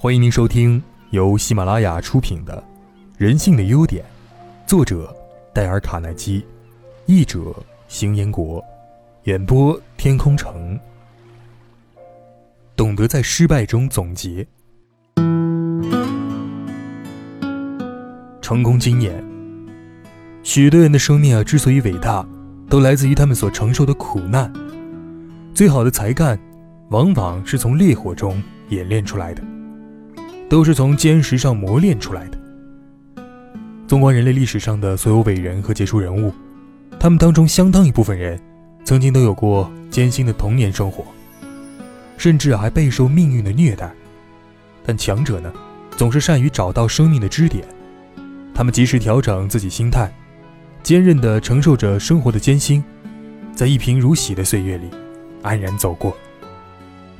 欢迎您收听由喜马拉雅出品的《人性的优点》，作者戴尔·卡耐基，译者邢彦国，演播天空城。懂得在失败中总结成功经验。许多人的生命啊，之所以伟大，都来自于他们所承受的苦难。最好的才干，往往是从烈火中演练出来的。都是从坚石上磨练出来的。纵观人类历史上的所有伟人和杰出人物，他们当中相当一部分人，曾经都有过艰辛的童年生活，甚至还备受命运的虐待。但强者呢，总是善于找到生命的支点，他们及时调整自己心态，坚韧地承受着生活的艰辛，在一贫如洗的岁月里，安然走过，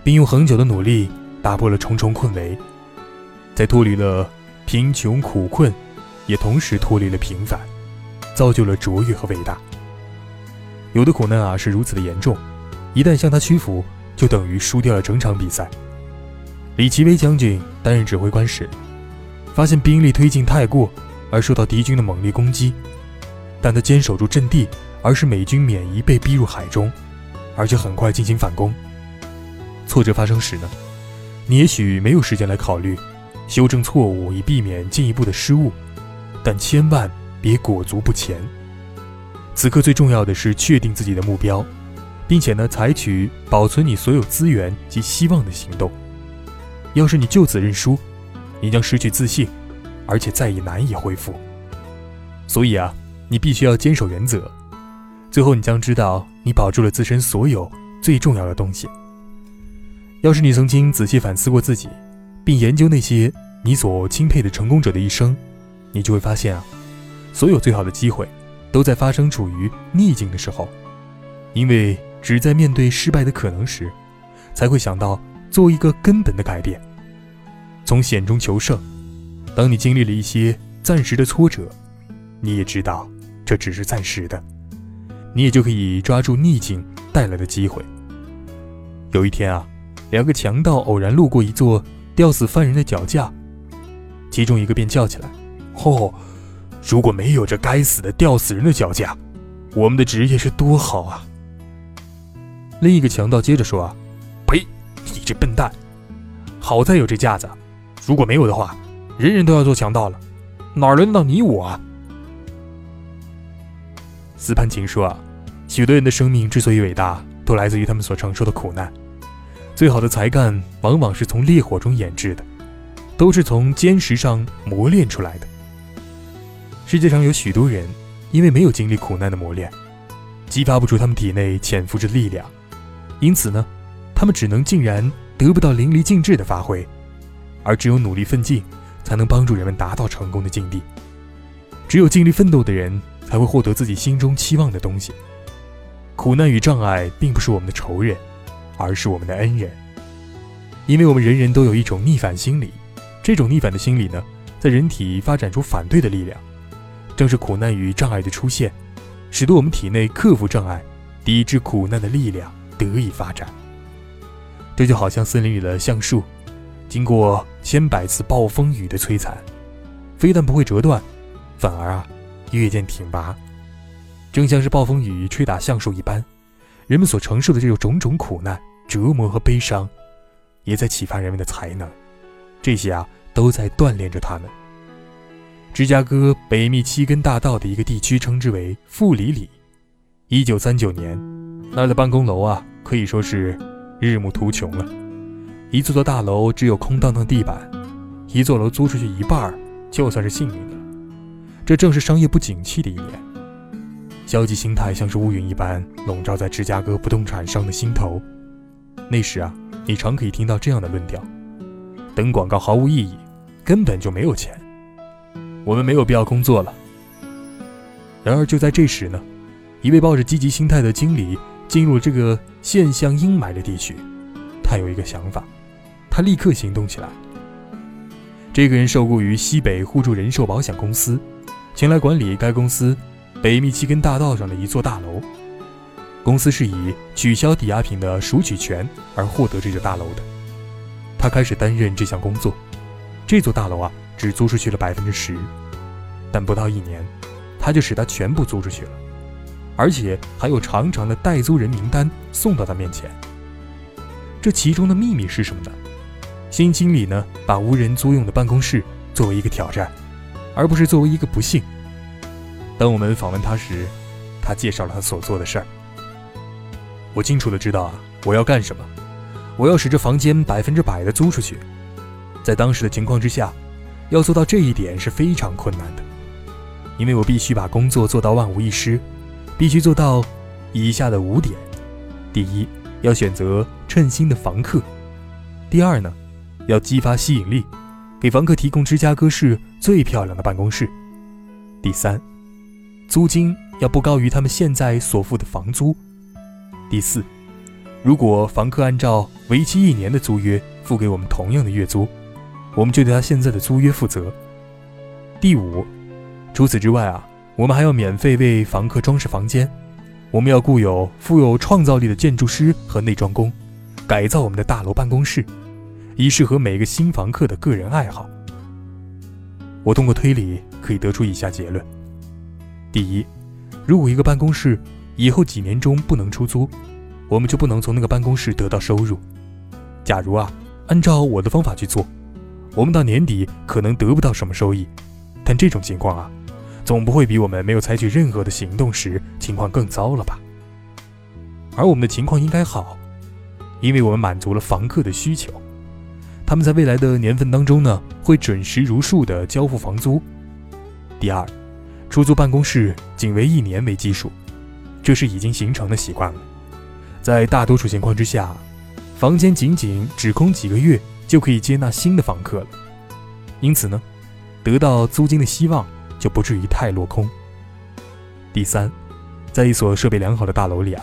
并用恒久的努力打破了重重困围。在脱离了贫穷苦困，也同时脱离了平凡，造就了卓越和伟大。有的苦难啊是如此的严重，一旦向他屈服，就等于输掉了整场比赛。李奇微将军担任指挥官时，发现兵力推进太过，而受到敌军的猛烈攻击，但他坚守住阵地，而使美军免于被逼入海中，而且很快进行反攻。挫折发生时呢，你也许没有时间来考虑。修正错误以避免进一步的失误，但千万别裹足不前。此刻最重要的是确定自己的目标，并且呢，采取保存你所有资源及希望的行动。要是你就此认输，你将失去自信，而且再也难以恢复。所以啊，你必须要坚守原则。最后，你将知道你保住了自身所有最重要的东西。要是你曾经仔细反思过自己。并研究那些你所钦佩的成功者的一生，你就会发现啊，所有最好的机会都在发生处于逆境的时候，因为只在面对失败的可能时，才会想到做一个根本的改变，从险中求胜。当你经历了一些暂时的挫折，你也知道这只是暂时的，你也就可以抓住逆境带来的机会。有一天啊，两个强盗偶然路过一座。吊死犯人的脚架，其中一个便叫起来：“哦，如果没有这该死的吊死人的脚架，我们的职业是多好啊！”另一个强盗接着说：“啊，呸！你这笨蛋！好在有这架子，如果没有的话，人人都要做强盗了，哪轮到你我？”啊？”斯潘琴说：“啊，许多人的生命之所以伟大，都来自于他们所承受的苦难。”最好的才干往往是从烈火中研制的，都是从坚石上磨练出来的。世界上有许多人，因为没有经历苦难的磨练，激发不出他们体内潜伏着力量，因此呢，他们只能竟然得不到淋漓尽致的发挥。而只有努力奋进，才能帮助人们达到成功的境地。只有尽力奋斗的人，才会获得自己心中期望的东西。苦难与障碍并不是我们的仇人。而是我们的恩人，因为我们人人都有一种逆反心理，这种逆反的心理呢，在人体发展出反对的力量。正是苦难与障碍的出现，使得我们体内克服障碍、抵制苦难的力量得以发展。这就好像森林里的橡树，经过千百次暴风雨的摧残，非但不会折断，反而啊，越见挺拔。正像是暴风雨吹打橡树一般。人们所承受的这种种种苦难、折磨和悲伤，也在启发人们的才能。这些啊，都在锻炼着他们。芝加哥北密七根大道的一个地区称之为富里里。一九三九年，那儿的办公楼啊，可以说是日暮途穷了。一座座大楼只有空荡荡地板，一座楼租出去一半儿，就算是幸运的。这正是商业不景气的一年。消极心态像是乌云一般笼罩在芝加哥不动产商的心头。那时啊，你常可以听到这样的论调：等广告毫无意义，根本就没有钱，我们没有必要工作了。然而就在这时呢，一位抱着积极心态的经理进入这个现象阴霾的地区。他有一个想法，他立刻行动起来。这个人受雇于西北互助人寿保险公司，前来管理该公司。北密西根大道上的一座大楼，公司是以取消抵押品的赎取权而获得这座大楼的。他开始担任这项工作，这座大楼啊只租出去了百分之十，但不到一年，他就使它全部租出去了，而且还有长长的代租人名单送到他面前。这其中的秘密是什么呢？新经理呢，把无人租用的办公室作为一个挑战，而不是作为一个不幸。当我们访问他时，他介绍了他所做的事儿。我清楚的知道啊，我要干什么。我要使这房间百分之百的租出去。在当时的情况之下，要做到这一点是非常困难的，因为我必须把工作做到万无一失，必须做到以下的五点：第一，要选择称心的房客；第二呢，要激发吸引力，给房客提供芝加哥市最漂亮的办公室；第三，租金要不高于他们现在所付的房租；第四，如果房客按照为期一年的租约付给我们同样的月租，我们就对他现在的租约负责。第五，除此之外啊，我们还要免费为房客装饰房间。我们要雇有富有创造力的建筑师和内装工，改造我们的大楼办公室，以适合每个新房客的个人爱好。我通过推理可以得出以下结论：第一，如果一个办公室以后几年中不能出租，我们就不能从那个办公室得到收入。假如啊，按照我的方法去做，我们到年底可能得不到什么收益，但这种情况啊，总不会比我们没有采取任何的行动时情况更糟了吧？而我们的情况应该好，因为我们满足了房客的需求，他们在未来的年份当中呢，会准时如数的交付房租。第二，出租办公室仅为一年为基数，这是已经形成的习惯了，在大多数情况之下。房间仅仅只空几个月就可以接纳新的房客了，因此呢，得到租金的希望就不至于太落空。第三，在一所设备良好的大楼里啊，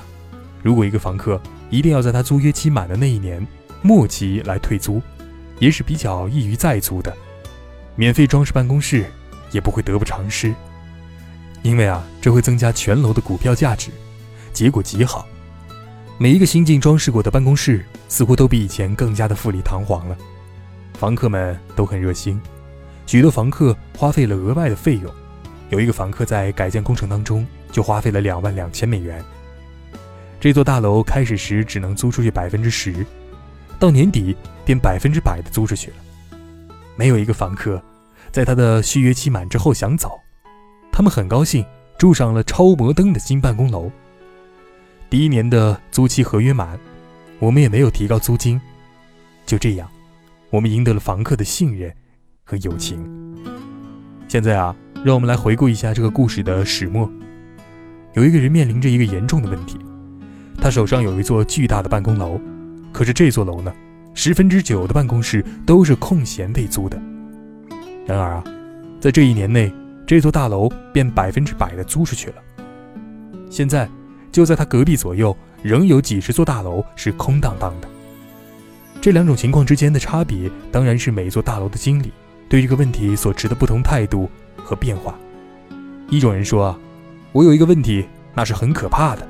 如果一个房客一定要在他租约期满的那一年末期来退租，也是比较易于再租的。免费装饰办公室也不会得不偿失，因为啊，这会增加全楼的股票价值，结果极好。每一个新进装饰过的办公室似乎都比以前更加的富丽堂皇了，房客们都很热心，许多房客花费了额外的费用，有一个房客在改建工程当中就花费了两万两千美元。这座大楼开始时只能租出去百分之十，到年底便百分之百的租出去了，没有一个房客在他的续约期满之后想走，他们很高兴住上了超摩登的新办公楼。第一年的租期合约满，我们也没有提高租金。就这样，我们赢得了房客的信任和友情。现在啊，让我们来回顾一下这个故事的始末。有一个人面临着一个严重的问题，他手上有一座巨大的办公楼，可是这座楼呢，十分之九的办公室都是空闲被租的。然而啊，在这一年内，这座大楼便百分之百的租出去了。现在。就在他隔壁左右，仍有几十座大楼是空荡荡的。这两种情况之间的差别，当然是每座大楼的经理对这个问题所持的不同态度和变化。一种人说啊，我有一个问题，那是很可怕的；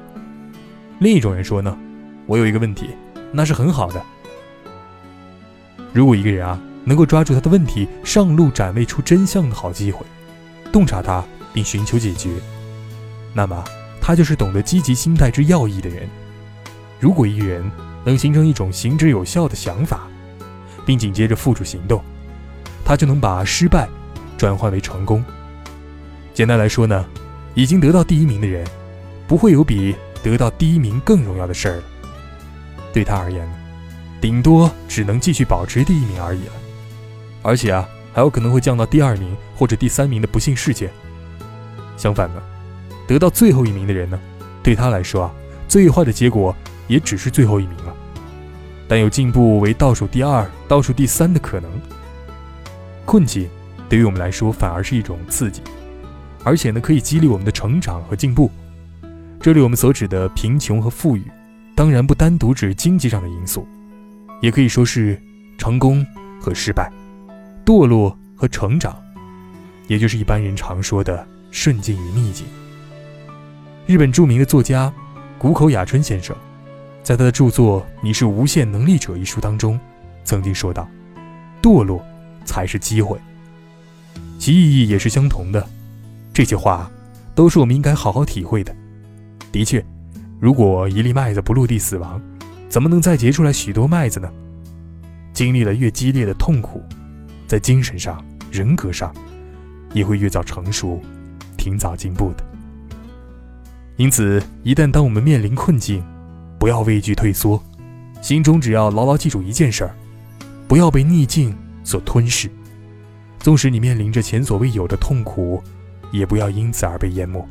另一种人说呢，我有一个问题，那是很好的。如果一个人啊，能够抓住他的问题，上路展位出真相的好机会，洞察它并寻求解决，那么。他就是懂得积极心态之要义的人。如果一个人能形成一种行之有效的想法，并紧接着付诸行动，他就能把失败转换为成功。简单来说呢，已经得到第一名的人，不会有比得到第一名更荣耀的事儿了。对他而言，顶多只能继续保持第一名而已了。而且啊，还有可能会降到第二名或者第三名的不幸事件。相反呢？得到最后一名的人呢，对他来说啊，最坏的结果也只是最后一名了，但有进步为倒数第二、倒数第三的可能。困境对于我们来说反而是一种刺激，而且呢，可以激励我们的成长和进步。这里我们所指的贫穷和富裕，当然不单独指经济上的因素，也可以说是成功和失败，堕落和成长，也就是一般人常说的顺境与逆境。日本著名的作家谷口雅春先生，在他的著作《你是无限能力者》一书当中，曾经说道：“堕落才是机会。其意义也是相同的。这些话，都是我们应该好好体会的。的确，如果一粒麦子不落地死亡，怎么能再结出来许多麦子呢？经历了越激烈的痛苦，在精神上、人格上，也会越早成熟，挺早进步的。因此，一旦当我们面临困境，不要畏惧退缩，心中只要牢牢记住一件事儿：不要被逆境所吞噬。纵使你面临着前所未有的痛苦，也不要因此而被淹没。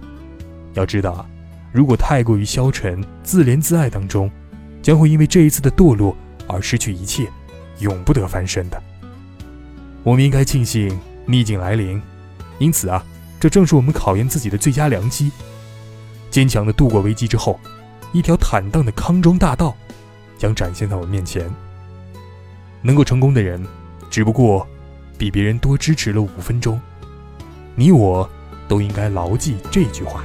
要知道，如果太过于消沉、自怜自爱当中，将会因为这一次的堕落而失去一切，永不得翻身的。我们应该庆幸逆境来临，因此啊，这正是我们考验自己的最佳良机。坚强的度过危机之后，一条坦荡的康庄大道将展现在我们面前。能够成功的人，只不过。比别人多支持了五分钟，你我都应该牢记这句话。